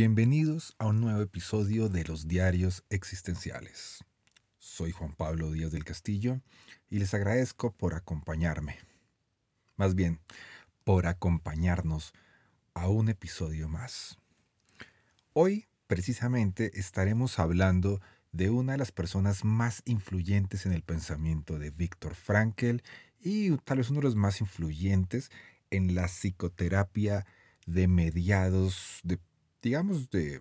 Bienvenidos a un nuevo episodio de los Diarios Existenciales. Soy Juan Pablo Díaz del Castillo y les agradezco por acompañarme. Más bien, por acompañarnos a un episodio más. Hoy, precisamente, estaremos hablando de una de las personas más influyentes en el pensamiento de Víctor Frankl y tal vez uno de los más influyentes en la psicoterapia de mediados de digamos, de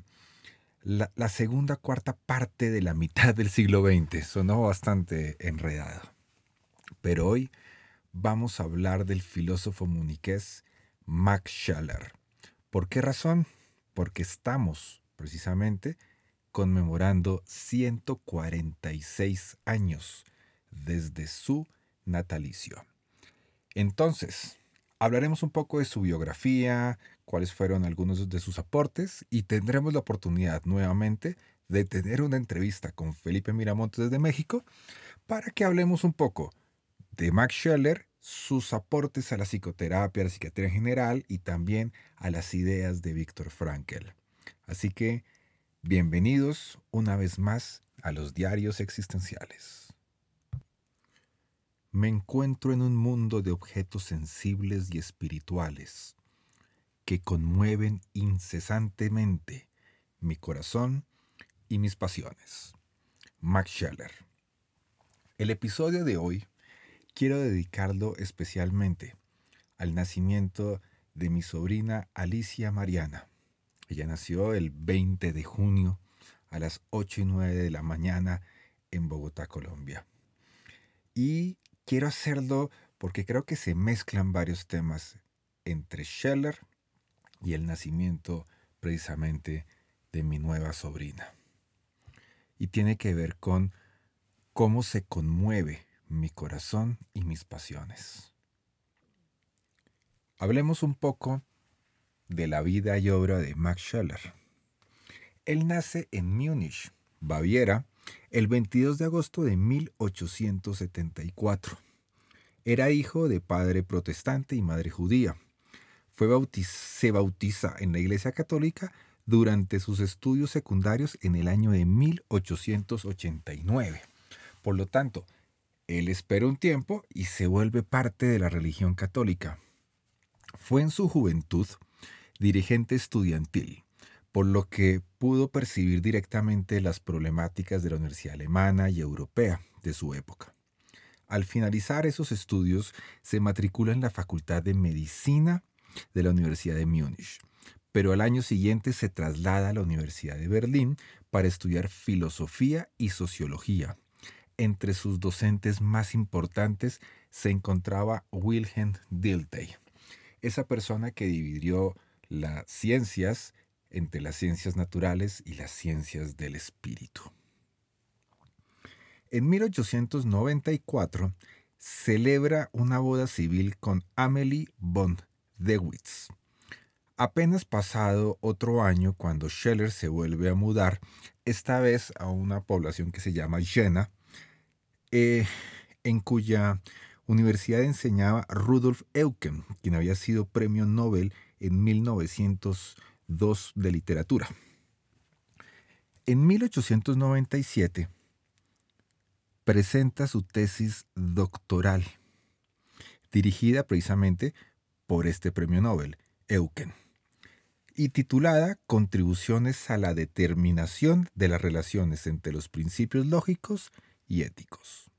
la, segunda cuarta parte de la mitad del siglo XX. Sonó bastante enredado. Pero hoy vamos a hablar del filósofo muniqués Max Scheller. ¿Por qué razón? Porque estamos precisamente conmemorando 146 años desde su natalicio. Entonces, hablaremos un poco de su biografía, cuáles fueron algunos de sus aportes y tendremos la oportunidad nuevamente de tener una entrevista con Felipe Miramontes desde México para que hablemos un poco de Max Scheller, sus aportes a la psicoterapia, a la psiquiatría en general y también a las ideas de Víctor Frankl. Así que bienvenidos una vez más a los diarios existenciales. Me encuentro en un mundo de objetos sensibles y espirituales que conmueven incesantemente mi corazón y mis pasiones. Max Scheller. El episodio de hoy quiero dedicarlo especialmente al nacimiento de mi sobrina Alicia Mariana. Ella nació el 20 de junio a las 8 y 9 de la mañana en Bogotá, Colombia. Y quiero hacerlo porque creo que se mezclan varios temas entre Scheller y el nacimiento precisamente de mi nueva sobrina. Y tiene que ver con cómo se conmueve mi corazón y mis pasiones. Hablemos un poco de la vida y obra de Max Scheller. Él nace en Múnich, Baviera, el 22 de agosto de 1874. Era hijo de padre protestante y madre judía se bautiza en la Iglesia Católica durante sus estudios secundarios en el año de 1889. Por lo tanto, él espera un tiempo y se vuelve parte de la religión católica. Fue en su juventud dirigente estudiantil, por lo que pudo percibir directamente las problemáticas de la universidad alemana y europea de su época. Al finalizar esos estudios, se matricula en la Facultad de Medicina de la Universidad de Múnich, pero al año siguiente se traslada a la Universidad de Berlín para estudiar filosofía y sociología. Entre sus docentes más importantes se encontraba Wilhelm Dilthey, esa persona que dividió las ciencias entre las ciencias naturales y las ciencias del espíritu. En 1894 celebra una boda civil con Amelie von Dewitz. Apenas pasado otro año, cuando Scheller se vuelve a mudar, esta vez a una población que se llama Jena, eh, en cuya universidad enseñaba Rudolf Eucken, quien había sido premio Nobel en 1902 de literatura. En 1897 presenta su tesis doctoral, dirigida precisamente por este premio Nobel, Eucken, y titulada Contribuciones a la determinación de las relaciones entre los principios lógicos y éticos.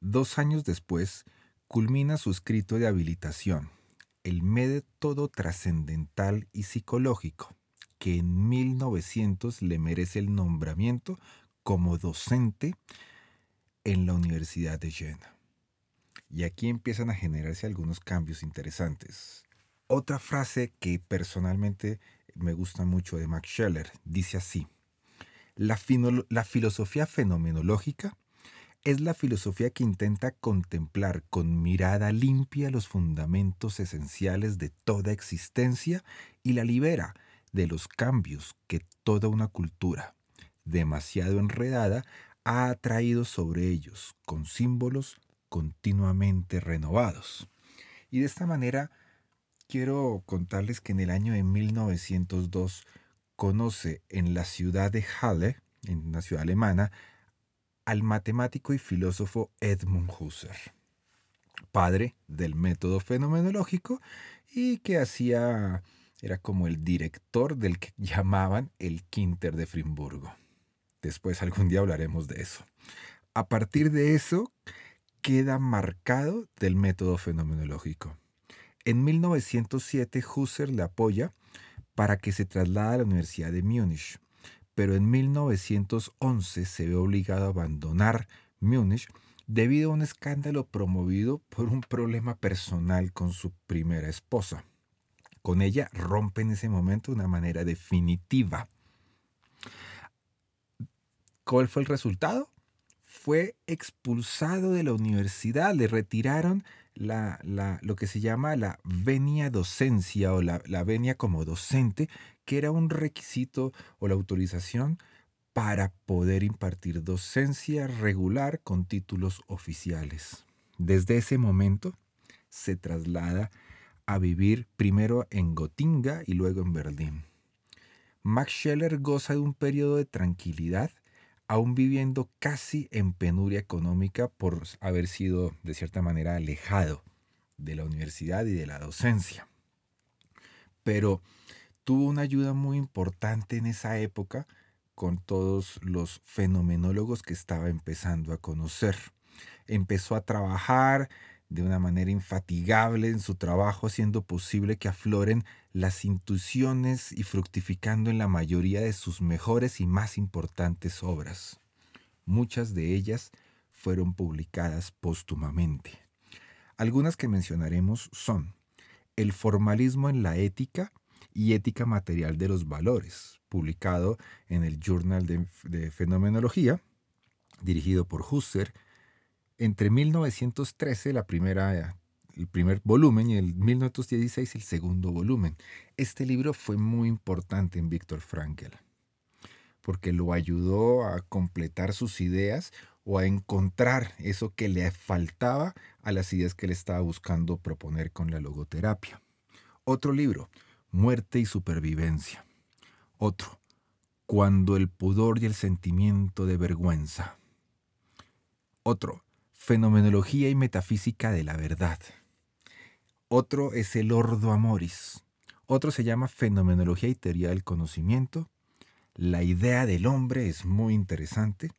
Dos años después, culmina su escrito de habilitación, El método trascendental y psicológico, que en 1900 le merece el nombramiento como docente en la Universidad de Jena. Y aquí empiezan a generarse algunos cambios interesantes. Otra frase que personalmente me gusta mucho de Max Scheller dice así, la, la filosofía fenomenológica es la filosofía que intenta contemplar con mirada limpia los fundamentos esenciales de toda existencia y la libera de los cambios que toda una cultura, demasiado enredada, ha atraído sobre ellos con símbolos continuamente renovados. Y de esta manera quiero contarles que en el año de 1902 conoce en la ciudad de Halle, en una ciudad alemana, al matemático y filósofo Edmund Husserl, padre del método fenomenológico y que hacía, era como el director del que llamaban el Quinter de Frimburgo. Después algún día hablaremos de eso. A partir de eso, queda marcado del método fenomenológico. En 1907 Husserl le apoya para que se traslade a la Universidad de Múnich, pero en 1911 se ve obligado a abandonar Múnich debido a un escándalo promovido por un problema personal con su primera esposa. Con ella rompe en ese momento de una manera definitiva. ¿Cuál fue el resultado? fue expulsado de la universidad, le retiraron la, lo que se llama la venia docencia o la, la venia como docente, que era un requisito o la autorización para poder impartir docencia regular con títulos oficiales. Desde ese momento se traslada a vivir primero en Gotinga y luego en Berlín. Max Scheller goza de un periodo de tranquilidad aún viviendo casi en penuria económica por haber sido de cierta manera alejado de la universidad y de la docencia. Pero tuvo una ayuda muy importante en esa época con todos los fenomenólogos que estaba empezando a conocer. Empezó a trabajar de una manera infatigable en su trabajo, haciendo posible que afloren las intuiciones y fructificando en la mayoría de sus mejores y más importantes obras. Muchas de ellas fueron publicadas póstumamente. Algunas que mencionaremos son El formalismo en la ética y ética material de los valores, publicado en el Journal de, Fenomenología, dirigido por Husserl, entre 1913, la primera, el primer volumen, y el 1916, el segundo volumen. Este libro fue muy importante en Víctor Frankl, porque lo ayudó a completar sus ideas o a encontrar eso que le faltaba a las ideas que él estaba buscando proponer con la logoterapia. Otro libro, Muerte y Supervivencia. Otro, Cuando el pudor y el sentimiento de vergüenza. Otro, Fenomenología y Metafísica de la Verdad. Otro es el Ordo Amoris. Otro se llama Fenomenología y Teoría del Conocimiento. La idea del hombre es muy interesante.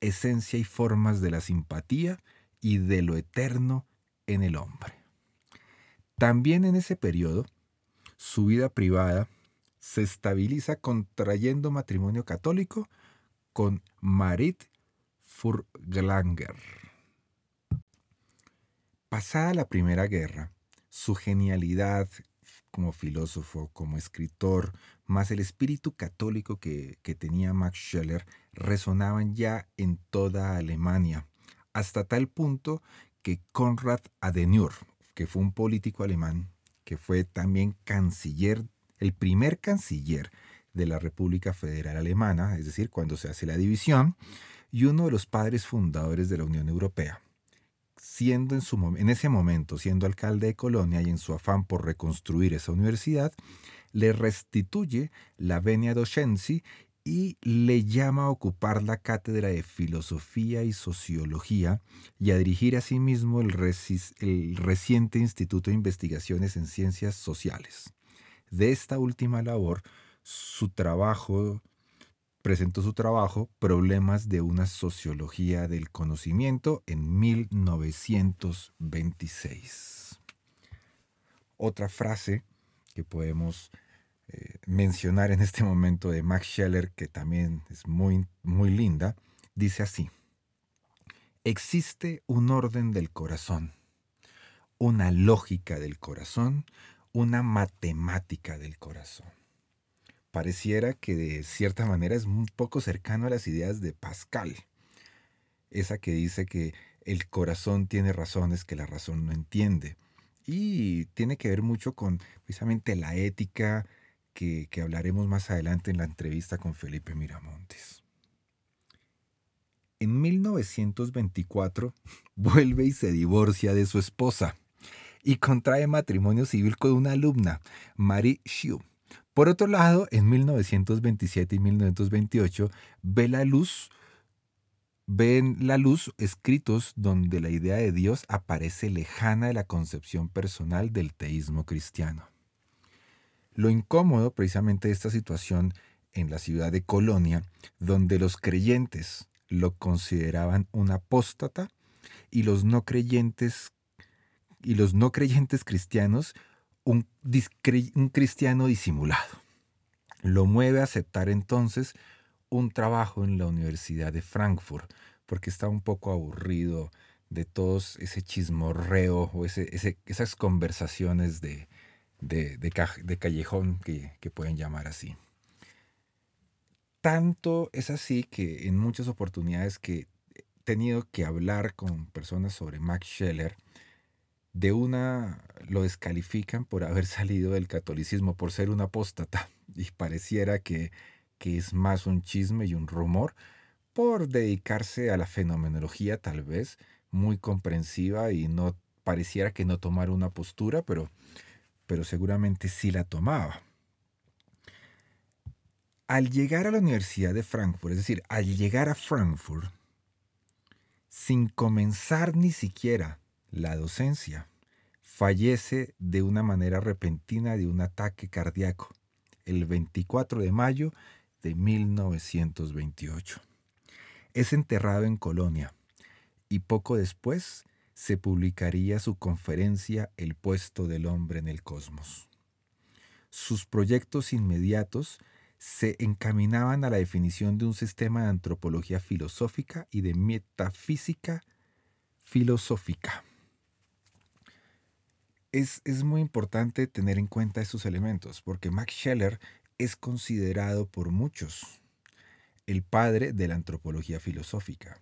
Esencia y formas de la simpatía y de lo eterno en el hombre. También en ese periodo, su vida privada se estabiliza contrayendo matrimonio católico con Marit Furglanger. Pasada la Primera Guerra, su genialidad como filósofo, como escritor, más el espíritu católico que, tenía Max Scheller, resonaban ya en toda Alemania, hasta tal punto que Konrad Adenauer, que fue un político alemán, que fue también canciller, el primer canciller de la República Federal Alemana, es decir, cuando se hace la división, y uno de los padres fundadores de la Unión Europea siendo en, su, ese momento, siendo alcalde de Colonia y en su afán por reconstruir esa universidad, le restituye la venia docenzi y le llama a ocupar la cátedra de filosofía y sociología y a dirigir asimismo el, el reciente Instituto de Investigaciones en Ciencias Sociales. De esta última labor, su trabajo presentó su trabajo Problemas de una sociología del conocimiento en 1926. Otra frase que podemos eh, mencionar en este momento de Max Scheller, que también es muy, muy linda, dice así, existe un orden del corazón, una lógica del corazón, una matemática del corazón. Pareciera que de cierta manera es un poco cercano a las ideas de Pascal, esa que dice que el corazón tiene razones que la razón no entiende. Y tiene que ver mucho con precisamente la ética que, hablaremos más adelante en la entrevista con Felipe Miramontes. En 1924 vuelve y se divorcia de su esposa y contrae matrimonio civil con una alumna, Marie Xiu. Por otro lado, en 1927 y 1928 ve la luz ven la luz escritos donde la idea de Dios aparece lejana de la concepción personal del teísmo cristiano. Lo incómodo precisamente de esta situación en la ciudad de Colonia, donde los creyentes lo consideraban un apóstata y los no creyentes y los no creyentes cristianos un, cristiano disimulado. Lo mueve a aceptar entonces un trabajo en la Universidad de Frankfurt, porque está un poco aburrido de todos ese chismorreo o esas conversaciones de, de, callejón que, que pueden llamar así. Tanto es así que en muchas oportunidades que he tenido que hablar con personas sobre Max Scheller, de una lo descalifican por haber salido del catolicismo, por ser un apóstata, y pareciera que que es más un chisme y un rumor, por dedicarse a la fenomenología tal vez, muy comprensiva y no pareciera que no tomara una postura, pero, pero seguramente sí la tomaba. Al llegar a la Universidad de Frankfurt, es decir, al llegar a Frankfurt, sin comenzar ni siquiera la docencia, fallece de una manera repentina de un ataque cardíaco el 24 de mayo de 1928. Es enterrado en Colonia y poco después se publicaría su conferencia El puesto del hombre en el cosmos. Sus proyectos inmediatos se encaminaban a la definición de un sistema de antropología filosófica y de metafísica filosófica. Es, es, muy importante tener en cuenta estos elementos, porque Max Scheller es considerado por muchos el padre de la antropología filosófica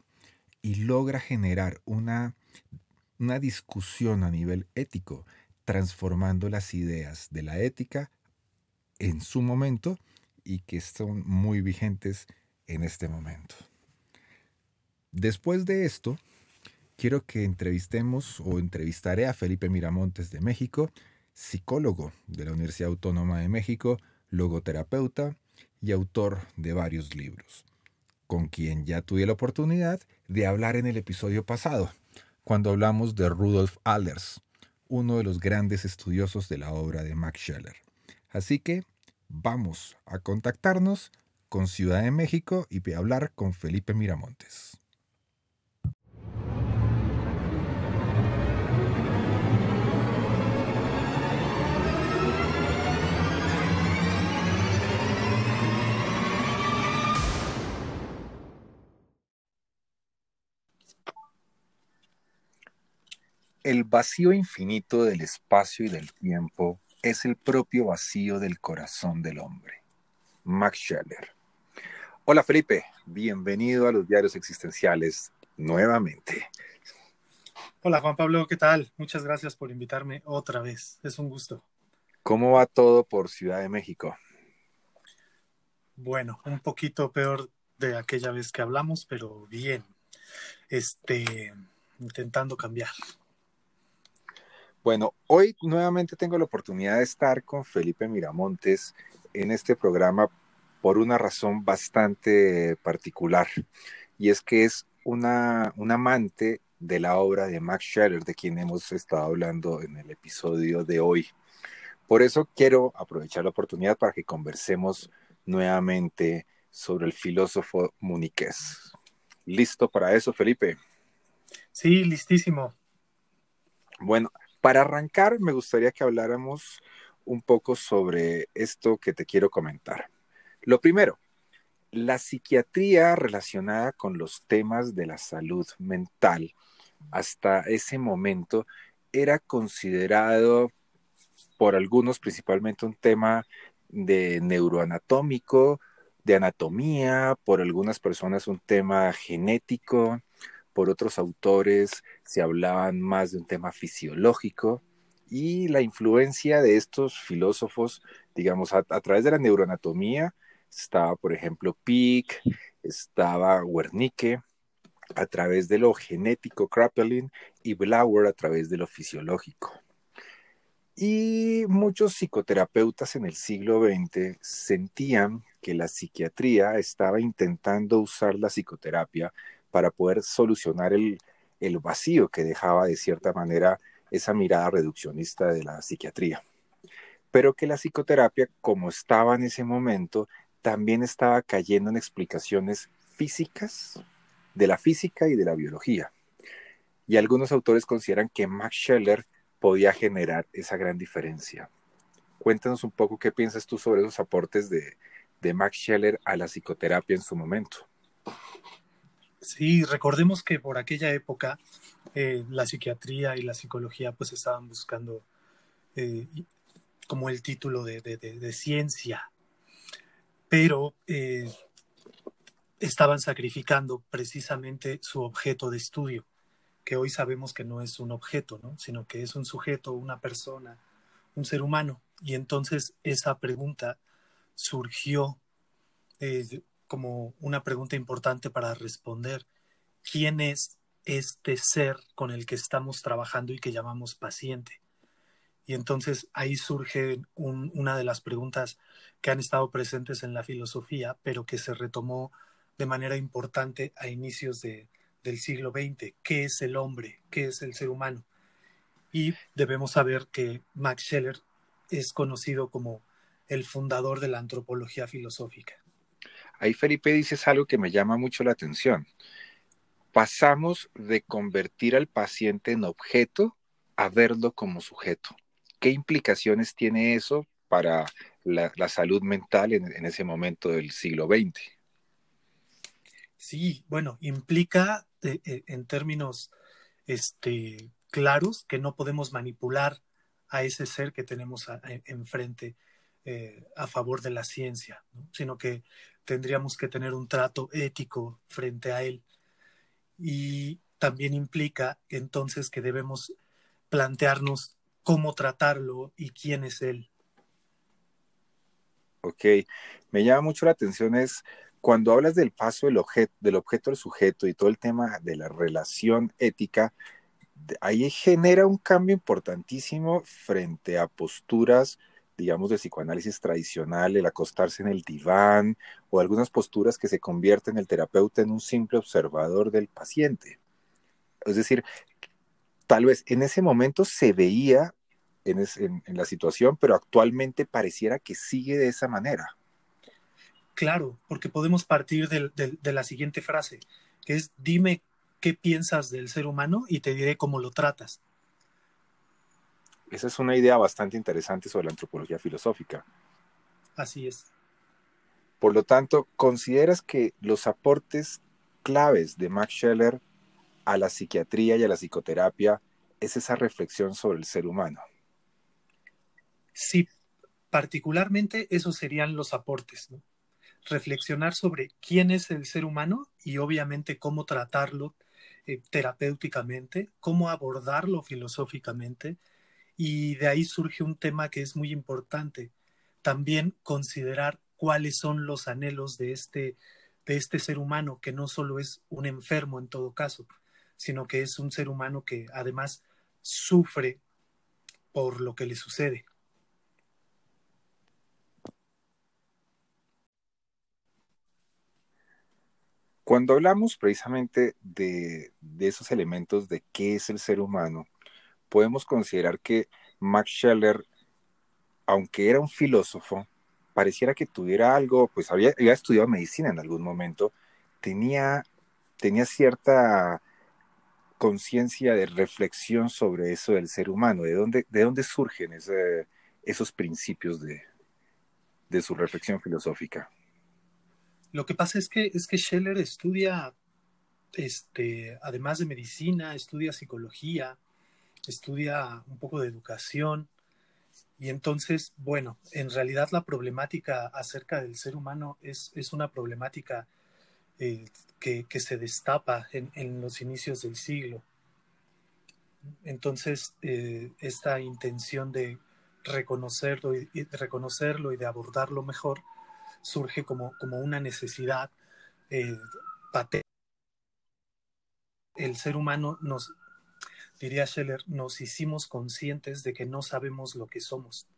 y logra generar una, una discusión a nivel ético, transformando las ideas de la ética en su momento y que son muy vigentes en este momento. Después de esto, quiero que entrevistemos o entrevistaré a Felipe Miramontes de México, psicólogo de la Universidad Autónoma de México, logoterapeuta y autor de varios libros, con quien ya tuve la oportunidad de hablar en el episodio pasado, cuando hablamos de Rudolf Allers, uno de los grandes estudiosos de la obra de Max Scheller. Así que vamos a contactarnos con Ciudad de México y hablar con Felipe Miramontes. El vacío infinito del espacio y del tiempo es el propio vacío del corazón del hombre. Max Scheller. Hola Felipe, bienvenido a los diarios existenciales nuevamente. Hola Juan Pablo, ¿qué tal? Muchas gracias por invitarme otra vez. Es un gusto. ¿Cómo va todo por Ciudad de México? Bueno, un poquito peor de aquella vez que hablamos, pero bien. Este, intentando cambiar. Bueno, hoy nuevamente tengo la oportunidad de estar con Felipe Miramontes en este programa por una razón bastante particular, y es que es una, un amante de la obra de Max Scherer, de quien hemos estado hablando en el episodio de hoy. Por eso quiero aprovechar la oportunidad para que conversemos nuevamente sobre el filósofo muniqués. ¿Listo para eso, Felipe? Sí, listísimo. Bueno, para arrancar, me gustaría que habláramos un poco sobre esto que te quiero comentar. Lo primero, la psiquiatría relacionada con los temas de la salud mental hasta ese momento era considerado por algunos principalmente un tema de neuroanatómico, de anatomía, por algunas personas un tema genético, por otros autores se hablaban más de un tema fisiológico y la influencia de estos filósofos, digamos, a, través de la neuroanatomía, estaba, por ejemplo, Pick, estaba Wernicke, a través de lo genético, Kraepelin, y Blauer a través de lo fisiológico. Y muchos psicoterapeutas en el siglo XX sentían que la psiquiatría estaba intentando usar la psicoterapia para poder solucionar el, el vacío que dejaba de cierta manera esa mirada reduccionista de la psiquiatría. Pero que la psicoterapia, como estaba en ese momento, también estaba cayendo en explicaciones físicas de la física y de la biología. Y algunos autores consideran que Max Scheller podía generar esa gran diferencia. Cuéntanos un poco qué piensas tú sobre esos aportes de, de Max Scheller a la psicoterapia en su momento. Sí, recordemos que por aquella época eh, la psiquiatría y la psicología pues estaban buscando eh, como el título de, ciencia, pero eh, estaban sacrificando precisamente su objeto de estudio, que hoy sabemos que no es un objeto, ¿no? sino que es un sujeto, una persona, un ser humano. Y entonces esa pregunta surgió como una pregunta importante para responder. ¿Quién es este ser con el que estamos trabajando y que llamamos paciente? Y entonces ahí surge una de las preguntas que han estado presentes en la filosofía, pero que se retomó de manera importante a inicios del siglo XX. ¿Qué es el hombre? ¿Qué es el ser humano? Y debemos saber que Max Scheller es conocido como el fundador de la antropología filosófica. Ahí Felipe dices algo que me llama mucho la atención. Pasamos de convertir al paciente en objeto a verlo como sujeto. ¿Qué implicaciones tiene eso para la, salud mental en, ese momento del siglo XX? Sí, bueno, implica eh, en términos este, claros que no podemos manipular a ese ser que tenemos enfrente eh, a favor de la ciencia, sino que tendríamos que tener un trato ético frente a él. Y también implica entonces que debemos plantearnos cómo tratarlo y quién es él. Ok, me llama mucho la atención es cuando hablas del paso del objeto, del objeto al sujeto y todo el tema de la relación ética, ahí genera un cambio importantísimo frente a posturas digamos, de psicoanálisis tradicional, el acostarse en el diván o algunas posturas que se convierten el terapeuta en un simple observador del paciente. Es decir, tal vez en ese momento se veía en, la situación, pero actualmente pareciera que sigue de esa manera. Claro, porque podemos partir de la siguiente frase, que es dime qué piensas del ser humano y te diré cómo lo tratas. Esa es una idea bastante interesante sobre la antropología filosófica. Así es. Por lo tanto, ¿consideras que los aportes claves de Max Scheller a la psiquiatría y a la psicoterapia es esa reflexión sobre el ser humano? Sí, particularmente esos serían los aportes. Reflexionar sobre quién es el ser humano y obviamente cómo tratarlo eh, terapéuticamente, cómo abordarlo filosóficamente, y de ahí surge un tema que es muy importante, también considerar cuáles son los anhelos de este, de este ser humano, que no solo es un enfermo en todo caso, sino que es un ser humano que además sufre por lo que le sucede. Cuando hablamos precisamente de, de, esos elementos de qué es el ser humano, podemos considerar que Max Scheller, aunque era un filósofo, pareciera que tuviera algo, pues había, estudiado medicina en algún momento, tenía, tenía cierta conciencia de reflexión sobre eso del ser humano, de dónde, de dónde surgen esos principios de, de su reflexión filosófica. Lo que pasa es que, es que Scheller estudia, este, además de medicina, estudia psicología, estudia un poco de educación. Y entonces, bueno, en realidad la problemática acerca del ser humano es, es una problemática eh, que, que, se destapa en, en, los inicios del siglo. Entonces, eh, esta intención de reconocerlo y, reconocerlo y de abordarlo mejor surge como, como una necesidad eh, patente. El ser humano nos, diría Scheller, nos hicimos conscientes de que no sabemos lo que somos.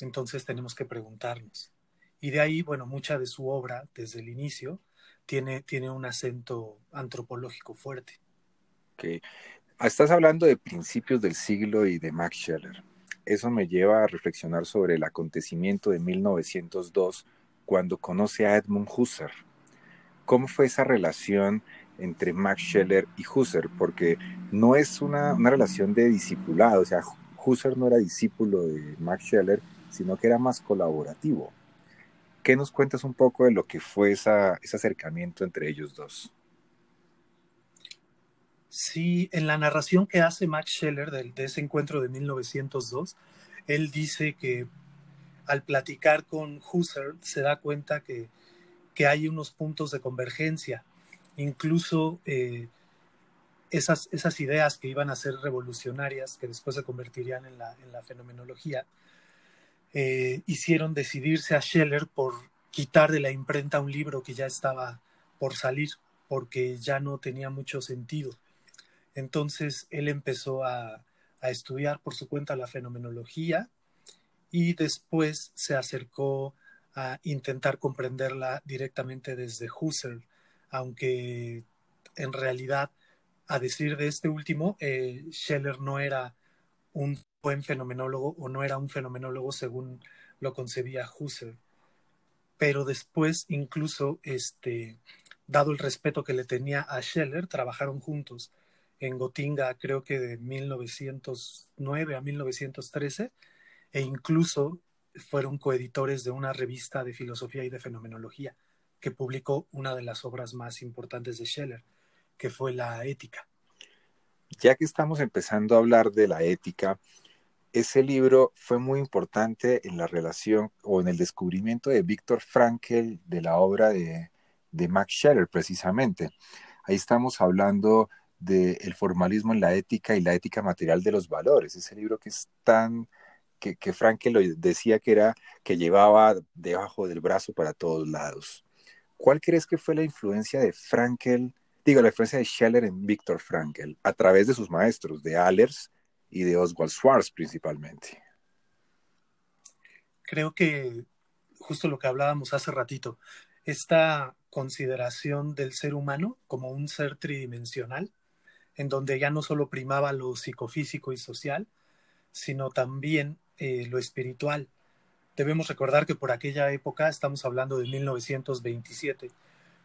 Entonces tenemos que preguntarnos. Y de ahí, bueno, mucha de su obra, desde el inicio, tiene, tiene un acento antropológico fuerte. Okay. Estás hablando de principios del siglo y de Max Scheller. Eso me lleva a reflexionar sobre el acontecimiento de 1902, cuando conoce a Edmund Husserl. ¿Cómo fue esa relación entre Max Scheller y Husserl? Porque no es una, una relación de discipulado, o sea, Husserl no era discípulo de Max Scheller, sino que era más colaborativo. ¿Qué nos cuentas un poco de lo que fue esa, ese acercamiento entre ellos dos? Sí, en la narración que hace Max Scheller de, de, ese encuentro de 1902, él dice que al platicar con Husserl se da cuenta que, que hay unos puntos de convergencia, incluso eh, esas, esas, ideas que iban a ser revolucionarias, que después se convertirían en la, en la fenomenología, eh, hicieron decidirse a Scheller por quitar de la imprenta un libro que ya estaba por salir, porque ya no tenía mucho sentido. Entonces él empezó a, a estudiar por su cuenta la fenomenología y después se acercó a intentar comprenderla directamente desde Husserl, aunque en realidad, a decir de este último, eh, Scheller no era un buen fenomenólogo o no era un fenomenólogo según lo concebía Husserl. Pero después, incluso, este, dado el respeto que le tenía a Scheller, trabajaron juntos en Gotinga, creo que de 1909 a 1913, e incluso fueron coeditores de una revista de filosofía y de fenomenología publicó una de las obras más importantes de Scheller, que fue La Ética. Ya que estamos empezando a hablar de la ética, ese libro fue muy importante en la relación o en el descubrimiento de Víctor Frankl de la obra de, Max Scheller, precisamente. Ahí estamos hablando del de formalismo en la ética y la ética material de los valores, ese libro que es tan, que, que Frankl decía que era, que llevaba debajo del brazo para todos lados. ¿Cuál crees que fue la influencia de Frankl, digo, la influencia de Scheller en Víctor Frankl, a través de sus maestros, de Allers y de Oswald Schwartz principalmente. Creo que justo lo que hablábamos hace ratito, esta consideración del ser humano como un ser tridimensional, en donde ya no solo primaba lo psicofísico y social, sino también eh, lo espiritual. Debemos recordar que por aquella época, estamos hablando de 1927,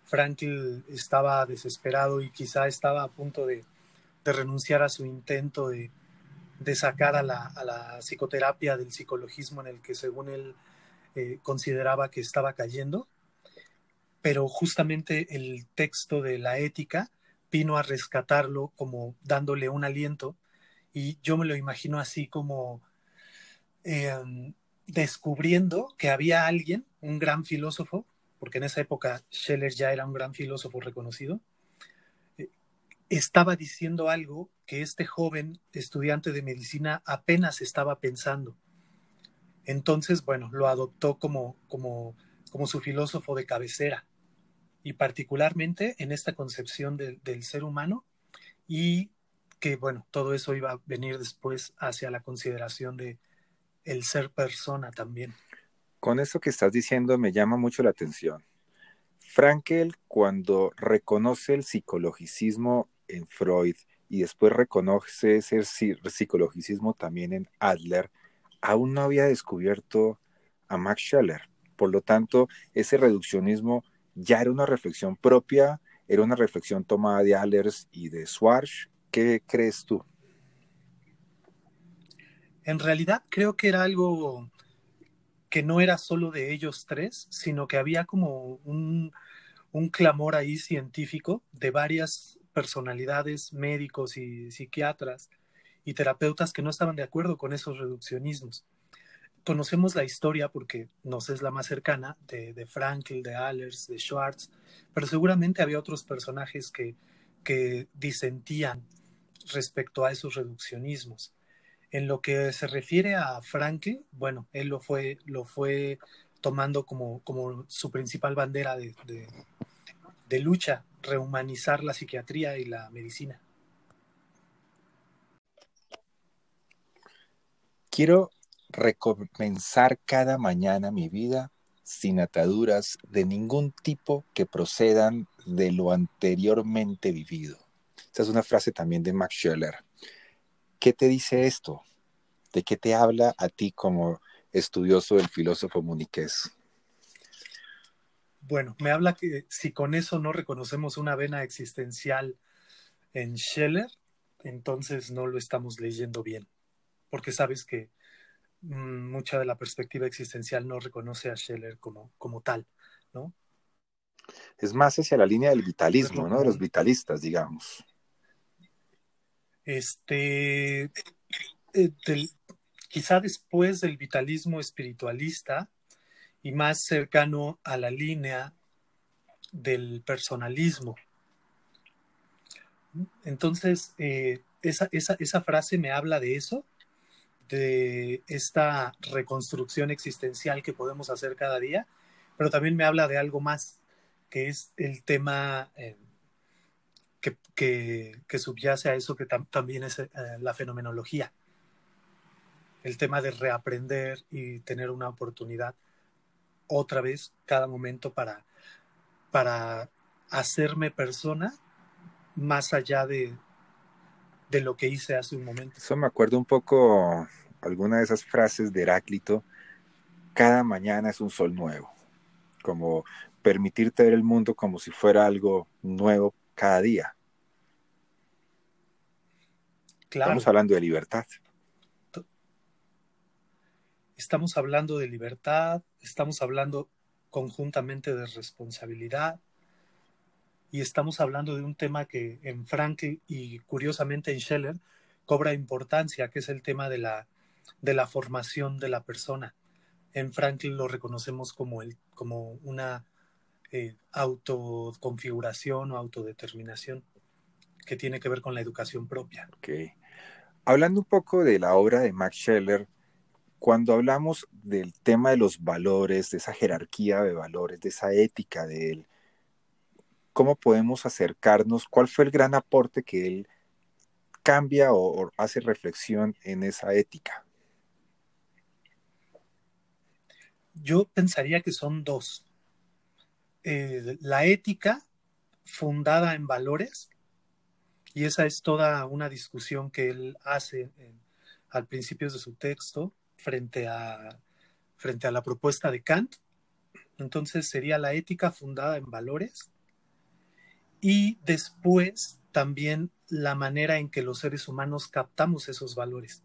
Frankl estaba desesperado y quizá estaba a punto de, de renunciar a su intento de, de sacar a la, a la, psicoterapia del psicologismo en el que según él eh, consideraba que estaba cayendo, pero justamente el texto de la ética vino a rescatarlo como dándole un aliento. Y yo me lo imagino así como eh, descubriendo que había alguien, un gran filósofo, porque en esa época Scheller ya era un gran filósofo reconocido, estaba diciendo algo que este joven estudiante de medicina apenas estaba pensando. Entonces, bueno, lo adoptó como, como, como su filósofo de cabecera y particularmente en esta concepción de, del ser humano y que, bueno, todo eso iba a venir después hacia la consideración de el ser persona también. Con eso que estás diciendo me llama mucho la atención. Frankel, cuando reconoce el psicologicismo en Freud y después reconoce ese psicologicismo también en Adler, aún no había descubierto a Max Scheller. Por lo tanto, ese reduccionismo ya era una reflexión propia, era una reflexión tomada de Adler y de Schwarz. ¿Qué crees tú? En realidad creo que era algo que no era solo de ellos tres, sino que había como un, un clamor ahí científico de varias personalidades, médicos y psiquiatras y terapeutas que no estaban de acuerdo con esos reduccionismos. Conocemos la historia porque nos es la más cercana de, de Frankl, de Allers, de Schwartz, pero seguramente había otros personajes que, que disentían respecto a esos reduccionismos. En lo que se refiere a Frankl, bueno, él lo fue, lo fue tomando como, como su principal bandera de, de, lucha, rehumanizar la psiquiatría y la medicina. Quiero recomenzar cada mañana mi vida sin ataduras de ningún tipo que procedan de lo anteriormente vivido. Esta es una frase también de Max Scheller. ¿Qué te dice esto? ¿De qué te habla a ti como estudioso del filósofo muniqués? Bueno, me habla que si con eso no reconocemos una vena existencial en Scheller, entonces no lo estamos leyendo bien, porque sabes que mm, mucha de la perspectiva existencial no reconoce a Scheller como, como tal, ¿no? Es más hacia la línea del vitalismo, ¿no? De los vitalistas, digamos. Este, eh, quizá después del vitalismo espiritualista y más cercano a la línea del personalismo. Entonces, eh, esa, esa, frase me habla de eso, de esta reconstrucción existencial que podemos hacer cada día, pero también me habla de algo más, que es el tema eh, que, subyace a eso que también es eh, la fenomenología. El tema de reaprender y tener una oportunidad otra vez cada momento para, para hacerme persona más allá de, de lo que hice hace un momento. Eso me acuerdo un poco alguna de esas frases de Heráclito, cada mañana es un sol nuevo, como permitirte ver el mundo como si fuera algo nuevo cada día. Estamos hablando de libertad. Estamos hablando de libertad, estamos hablando conjuntamente de responsabilidad y estamos hablando de un tema que en Frankl y curiosamente en Scheller cobra importancia, que es el tema de la, de la formación de la persona. En Frankl lo reconocemos como, el, como una eh, autoconfiguración o autodeterminación que tiene que ver con la educación propia. Okay. Hablando un poco de la obra de Max Scheller, cuando hablamos del tema de los valores, de esa jerarquía de valores, de esa ética de él, ¿cómo podemos acercarnos? ¿Cuál fue el gran aporte que él cambia o, hace reflexión en esa ética? Yo pensaría que son dos. Eh, la ética fundada en valores, y esa es toda una discusión que él hace al principio de su texto frente a, frente a la propuesta de Kant. Entonces sería la ética fundada en valores y después también la manera en que los seres humanos captamos esos valores,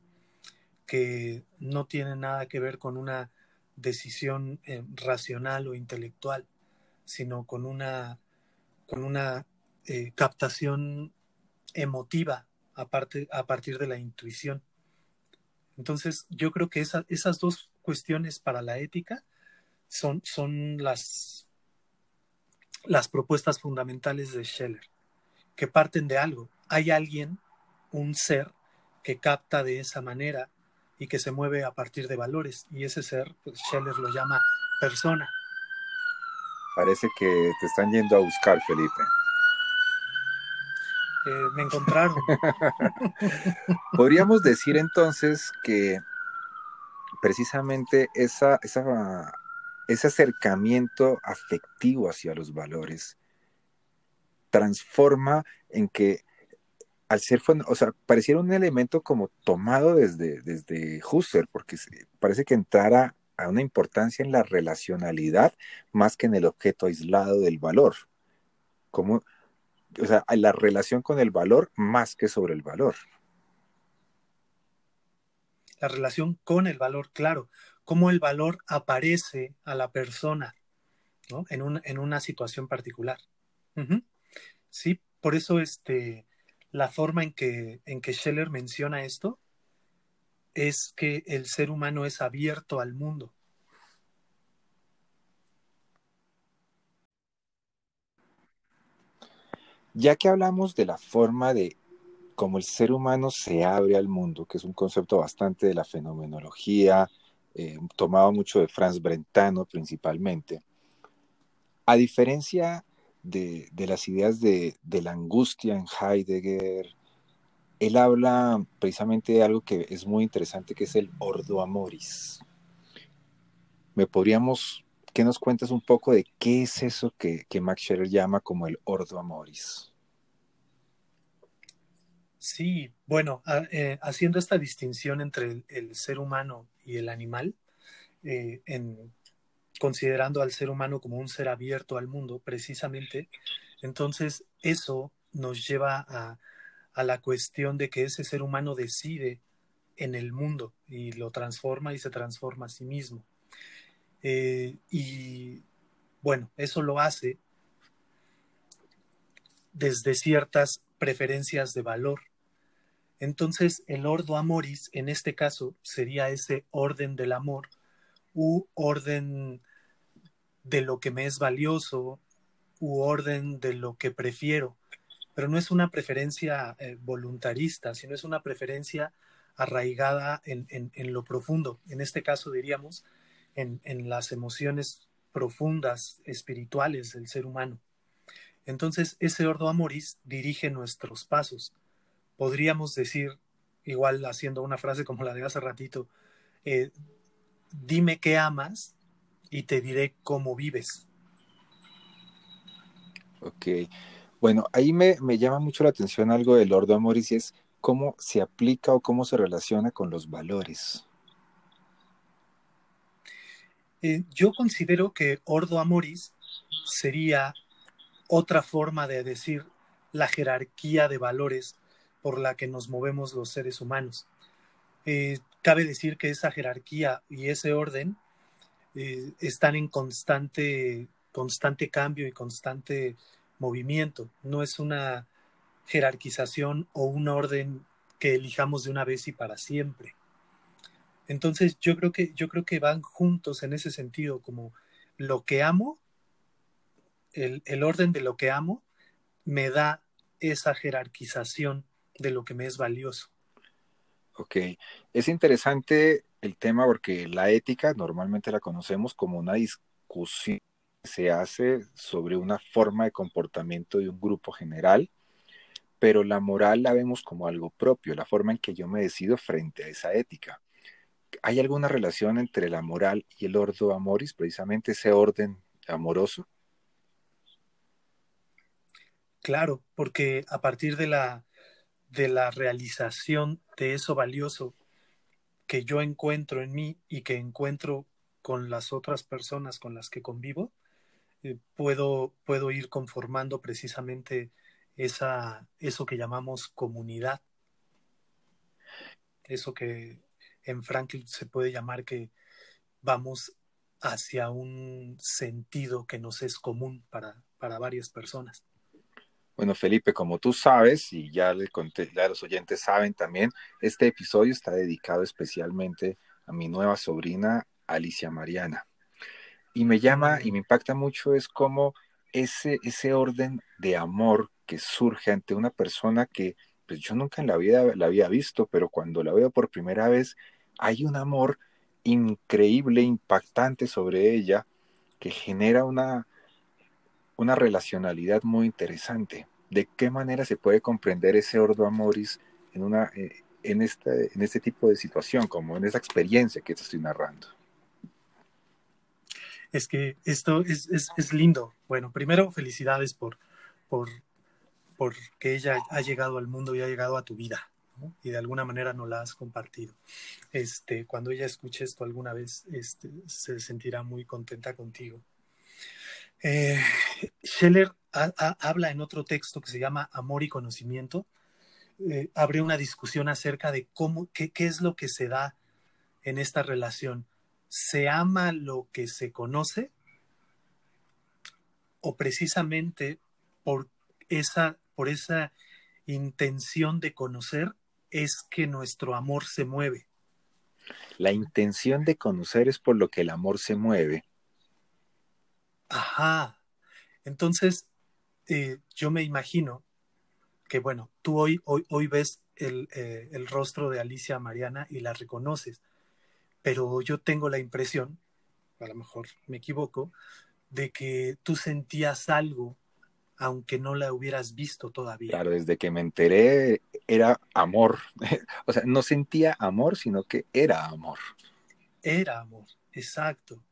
que no tienen nada que ver con una decisión eh, racional o intelectual, sino con una, con una eh, captación emotiva a, a partir de la intuición. Entonces, yo creo que esas dos cuestiones para la ética son, son las, las propuestas fundamentales de Scheller, que parten de algo. Hay alguien, un ser, que capta de esa manera y que se mueve a partir de valores. Y ese ser, pues Scheller lo llama persona. Parece que te están yendo a buscar, Felipe. Eh, me encontraron. Podríamos decir entonces que precisamente esa, esa, ese acercamiento afectivo hacia los valores transforma en que al ser, o sea, pareciera un elemento como tomado desde, desde Husserl, porque parece que entrara a una importancia en la relacionalidad más que en el objeto aislado del valor. Como, o sea, la relación con el valor más que sobre el valor. La relación con el valor, claro, cómo el valor aparece a la persona ¿no? en, una situación particular. Sí, por eso este, la forma en que, en que Scheller menciona esto es que el ser humano es abierto al mundo. Ya que hablamos de la forma de cómo el ser humano se abre al mundo, que es un concepto bastante de la fenomenología, eh, tomado mucho de Franz Brentano principalmente, a diferencia de, las ideas de, de, la angustia en Heidegger, él habla precisamente de algo que es muy interesante, que es el ordo amoris. ¿Me podríamos ¿Qué nos cuentas un poco de qué es eso que, Max Scherer llama como el ordo amoris? Sí, bueno, eh, haciendo esta distinción entre el, ser humano y el animal, eh, en, considerando al ser humano como un ser abierto al mundo, precisamente, entonces eso nos lleva a, a la cuestión de que ese ser humano decide en el mundo y lo transforma y se transforma a sí mismo. Eh, y bueno, eso lo hace desde ciertas preferencias de valor. Entonces, el ordo amoris, en este caso, sería ese orden del amor u orden de lo que me es valioso u orden de lo que prefiero. Pero no es una preferencia eh, voluntarista, sino es una preferencia arraigada en, en, lo profundo. En este caso, diríamos, en, las emociones profundas, espirituales del ser humano. Entonces, ese ordo amoris dirige nuestros pasos. Podríamos decir, igual haciendo una frase como la de hace ratito, eh, dime qué amas y te diré cómo vives. Ok. Bueno, ahí me, me llama mucho la atención algo del ordo amoris y es cómo se aplica o cómo se relaciona con los valores. Eh, yo considero que Ordo Amoris sería otra forma de decir la jerarquía de valores por la que nos movemos los seres humanos. Eh, cabe decir que esa jerarquía y ese orden eh, están en constante, constante cambio y constante movimiento. No es una jerarquización o un orden que elijamos de una vez y para siempre. Entonces yo creo que, yo creo que van juntos en ese sentido, como lo que amo, el, el orden de lo que amo, me da esa jerarquización de lo que me es valioso. Ok, es interesante el tema porque la ética normalmente la conocemos como una discusión se hace sobre una forma de comportamiento de un grupo general, pero la moral la vemos como algo propio, la forma en que yo me decido frente a esa ética. ¿Hay alguna relación entre la moral y el ordo amoris, precisamente ese orden amoroso? Claro, porque a partir de la, de la realización de eso valioso que yo encuentro en mí y que encuentro con las otras personas con las que convivo, eh, puedo, puedo ir conformando precisamente esa, eso que llamamos comunidad. Eso que, en Franklin se puede llamar que vamos hacia un sentido que nos es común para, para varias personas. Bueno, Felipe, como tú sabes, y ya, le conté, ya los oyentes saben también, este episodio está dedicado especialmente a mi nueva sobrina, Alicia Mariana. Y me llama y me impacta mucho es como ese, ese orden de amor que surge ante una persona que pues yo nunca en la vida la había visto, pero cuando la veo por primera vez hay un amor increíble, impactante sobre ella, que genera una, una relacionalidad muy interesante. ¿De qué manera se puede comprender ese ordo amoris en, una, eh, en, este, en este tipo de situación, como en esa experiencia que te estoy narrando? Es que esto es, es, es lindo. Bueno, primero felicidades por, por, por que ella ha llegado al mundo y ha llegado a tu vida y de alguna manera no la has compartido. Este, cuando ella escuche esto alguna vez, este, se sentirá muy contenta contigo. Eh, Scheller habla en otro texto que se llama Amor y Conocimiento. Eh, abre una discusión acerca de cómo, qué, qué es lo que se da en esta relación. ¿Se ama lo que se conoce? ¿O precisamente por esa por esa intención de conocer es que nuestro amor se mueve. La intención de conocer es por lo que el amor se mueve. Ajá. Entonces, eh, yo me imagino que, bueno, tú hoy, hoy, hoy ves el, eh, el rostro de Alicia Mariana y la reconoces, pero yo tengo la impresión, a lo mejor me equivoco, de que tú sentías algo aunque no la hubieras visto todavía. Claro, desde que me enteré era amor. o sea, no sentía amor, sino que era amor. Era amor, exacto.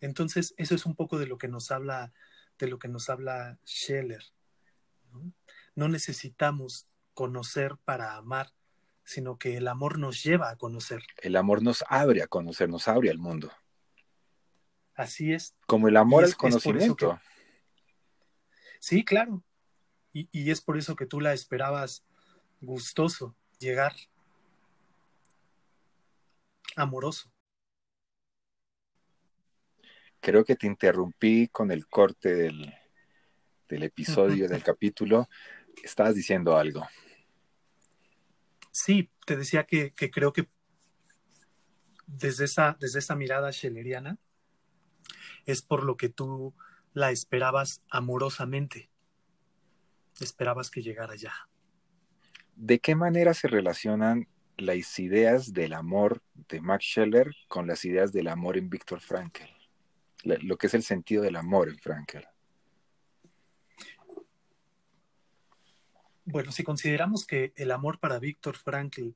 Entonces, eso es un poco de lo que nos habla, de lo que nos habla Scheller. ¿no? no necesitamos conocer para amar, sino que el amor nos lleva a conocer. El amor nos abre a conocer, nos abre al mundo. Así es. Como el amor al conocimiento. Sí, claro. Y, y, es por eso que tú la esperabas gustoso llegar, amoroso. Creo que te interrumpí con el corte del, del episodio, del capítulo. Estabas diciendo algo. Sí, te decía que, creo que desde esa, desde esa mirada schelleriana es por lo que tú la esperabas amorosamente. Esperabas que llegara ya. ¿De qué manera se relacionan las ideas del amor de Max Scheller con las ideas del amor en Víctor Frankl? Lo que es el sentido del amor en Frankl. Bueno, si consideramos que el amor para Víctor Frankl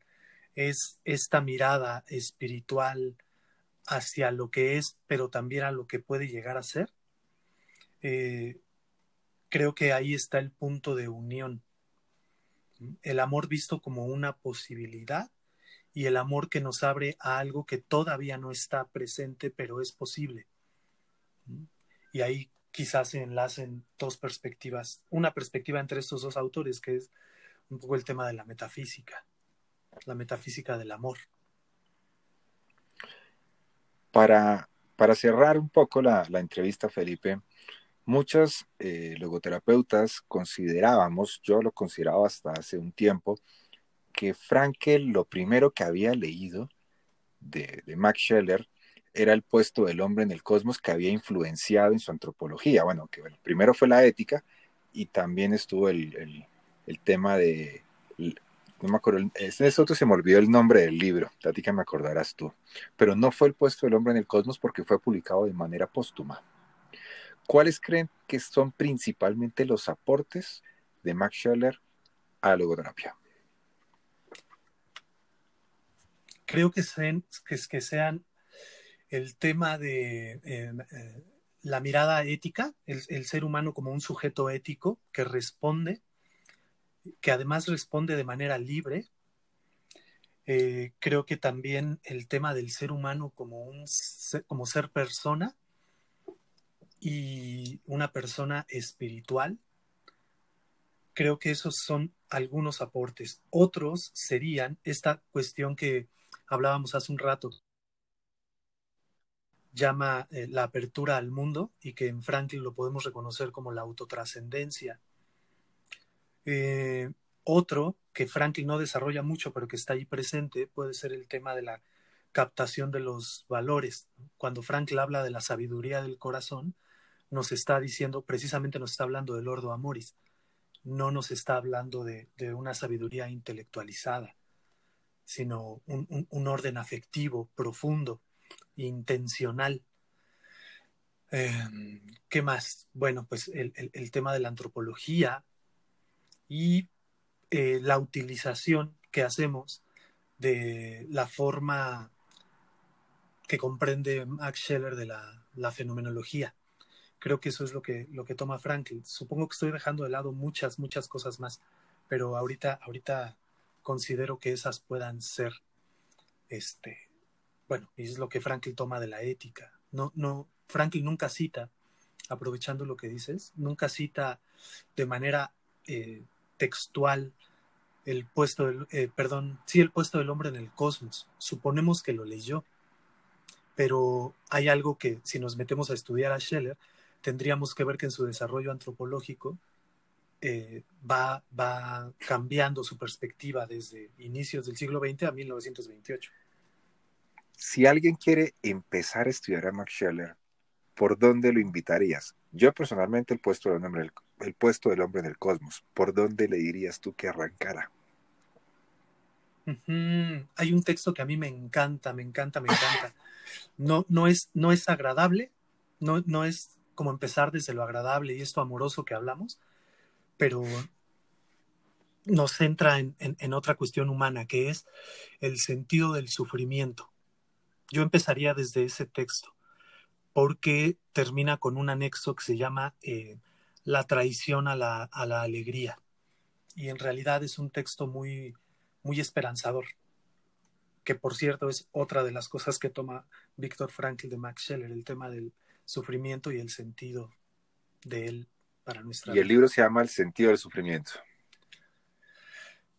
es esta mirada espiritual hacia lo que es, pero también a lo que puede llegar a ser, eh, creo que ahí está el punto de unión. El amor visto como una posibilidad y el amor que nos abre a algo que todavía no está presente, pero es posible. Y ahí quizás se enlacen dos perspectivas, una perspectiva entre estos dos autores, que es un poco el tema de la metafísica, la metafísica del amor. Para, para cerrar un poco la, entrevista, Felipe, Muchos eh, logoterapeutas considerábamos, yo lo consideraba hasta hace un tiempo, que Frankel lo primero que había leído de, Max Scheller era el puesto del hombre en el cosmos que había influenciado en su antropología. Bueno, que primero fue la ética y también estuvo el, tema de, no me acuerdo, ese otro se me olvidó el nombre del libro, a ti que me acordarás tú, pero no fue el puesto del hombre en el cosmos porque fue publicado de manera póstuma. ¿Cuáles creen que son principalmente los aportes de Max Scheller a la logoterapia? Creo que sean, que, sean el tema de eh, eh, la mirada ética, el, ser humano como un sujeto ético que responde, que además responde de manera libre. Eh, creo que también el tema del ser humano como, un, como ser persona, y una persona espiritual. Creo que esos son algunos aportes. Otros serían esta cuestión que hablábamos hace un rato, llama eh, la apertura al mundo y que en Franklin lo podemos reconocer como la autotrascendencia. Eh, otro que Franklin no desarrolla mucho, pero que está ahí presente, puede ser el tema de la captación de los valores. Cuando Franklin habla de la sabiduría del corazón, nos está diciendo, precisamente nos está hablando del Ordo Amoris, no nos está hablando de, una sabiduría intelectualizada, sino un, orden afectivo, profundo, intencional. Em, ¿Qué más? Bueno, pues el, tema de la antropología y eh, la utilización que hacemos de la forma que comprende Max Scheller de la fenomenología creo que eso es lo que, lo que toma Franklin. Supongo que estoy dejando de lado muchas, muchas cosas más, pero ahorita, ahorita considero que esas puedan ser, este, bueno, es lo que Franklin toma de la ética. No, no, Franklin nunca cita, aprovechando lo que dices, nunca cita de manera eh, textual el puesto del, eh, perdón, sí, el puesto del hombre en el cosmos. Suponemos que lo leyó, pero hay algo que si nos metemos a estudiar a Scheller, tendríamos que ver que en su desarrollo antropológico eh, va, va cambiando su perspectiva desde inicios del siglo XX a 1928. Si alguien quiere empezar a estudiar a Max Scheller, ¿por dónde lo invitarías? Yo personalmente el puesto del hombre, el puesto del hombre en el cosmos, ¿por dónde le dirías tú que arrancara? Hay un texto que a mí me encanta, me encanta, me encanta. No, no, es, no es agradable, no, no es como empezar desde lo agradable y esto amoroso que hablamos, pero nos centra en, en, otra cuestión humana, que es el sentido del sufrimiento. Yo empezaría desde ese texto, porque termina con un anexo que se llama eh, La traición a la, a la alegría. Y en realidad es un texto muy, muy esperanzador, que por cierto es otra de las cosas que toma Víctor Frankl de Max Scheller, el tema del sufrimiento y el sentido de él para nuestra Y el libro se llama El sentido del sufrimiento.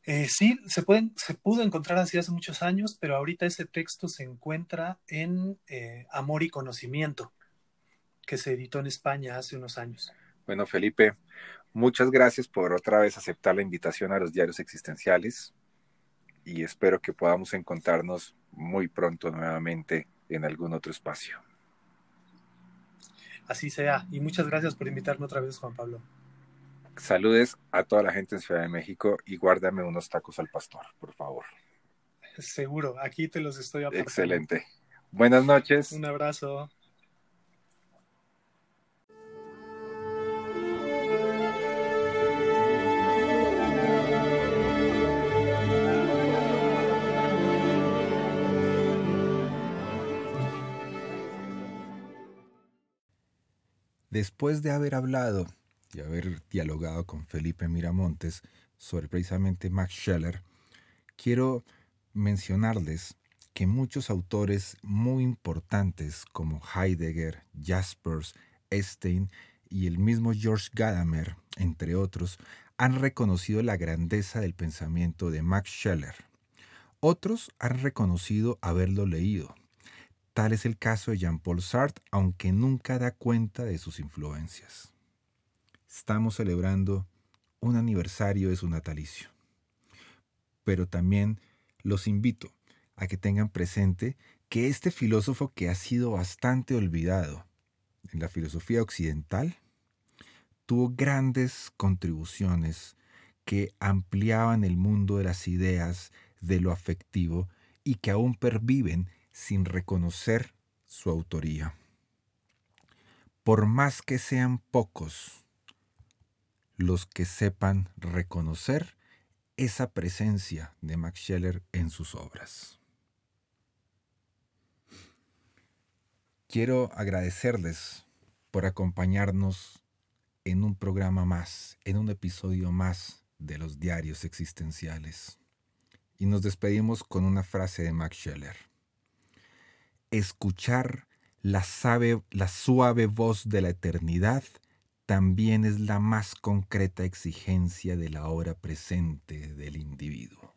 Eh, sí, se, pueden, se pudo encontrar así hace muchos años, pero ahorita ese texto se encuentra en eh, Amor y Conocimiento, que se editó en España hace unos años. Bueno, Felipe, muchas gracias por otra vez aceptar la invitación a los diarios existenciales y espero que podamos encontrarnos muy pronto nuevamente en algún otro espacio. Así sea, y muchas gracias por invitarme otra vez, Juan Pablo. Saludes a toda la gente en Ciudad de México y guárdame unos tacos al pastor, por favor. Seguro, aquí te los estoy apartando. Excelente. Buenas noches. Un abrazo. Después de haber hablado y haber dialogado con Felipe Miramontes sobre precisamente Max Scheller, quiero mencionarles que muchos autores muy importantes como Heidegger, Jaspers, Stein y el mismo George Gadamer, entre otros, han reconocido la grandeza del pensamiento de Max Scheller. Otros han reconocido haberlo leído, Tal es el caso de Jean-Paul Sartre, aunque nunca da cuenta de sus influencias. Estamos celebrando un aniversario de su natalicio. Pero también los invito a que tengan presente que este filósofo que ha sido bastante olvidado en la filosofía occidental, tuvo grandes contribuciones que ampliaban el mundo de las ideas, de lo afectivo y que aún perviven sin reconocer su autoría. Por más que sean pocos los que sepan reconocer esa presencia de Max Scheller en sus obras. Quiero agradecerles por acompañarnos en un programa más, en un episodio más de los diarios existenciales. Y nos despedimos con una frase de Max Scheller escuchar la, la suave voz de la eternidad también es la más concreta exigencia de la hora presente del individuo.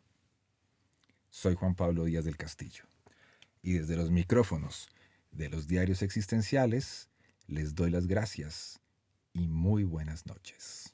Soy Juan Pablo Díaz del Castillo y desde los micrófonos de los diarios existenciales les doy las gracias y muy buenas noches.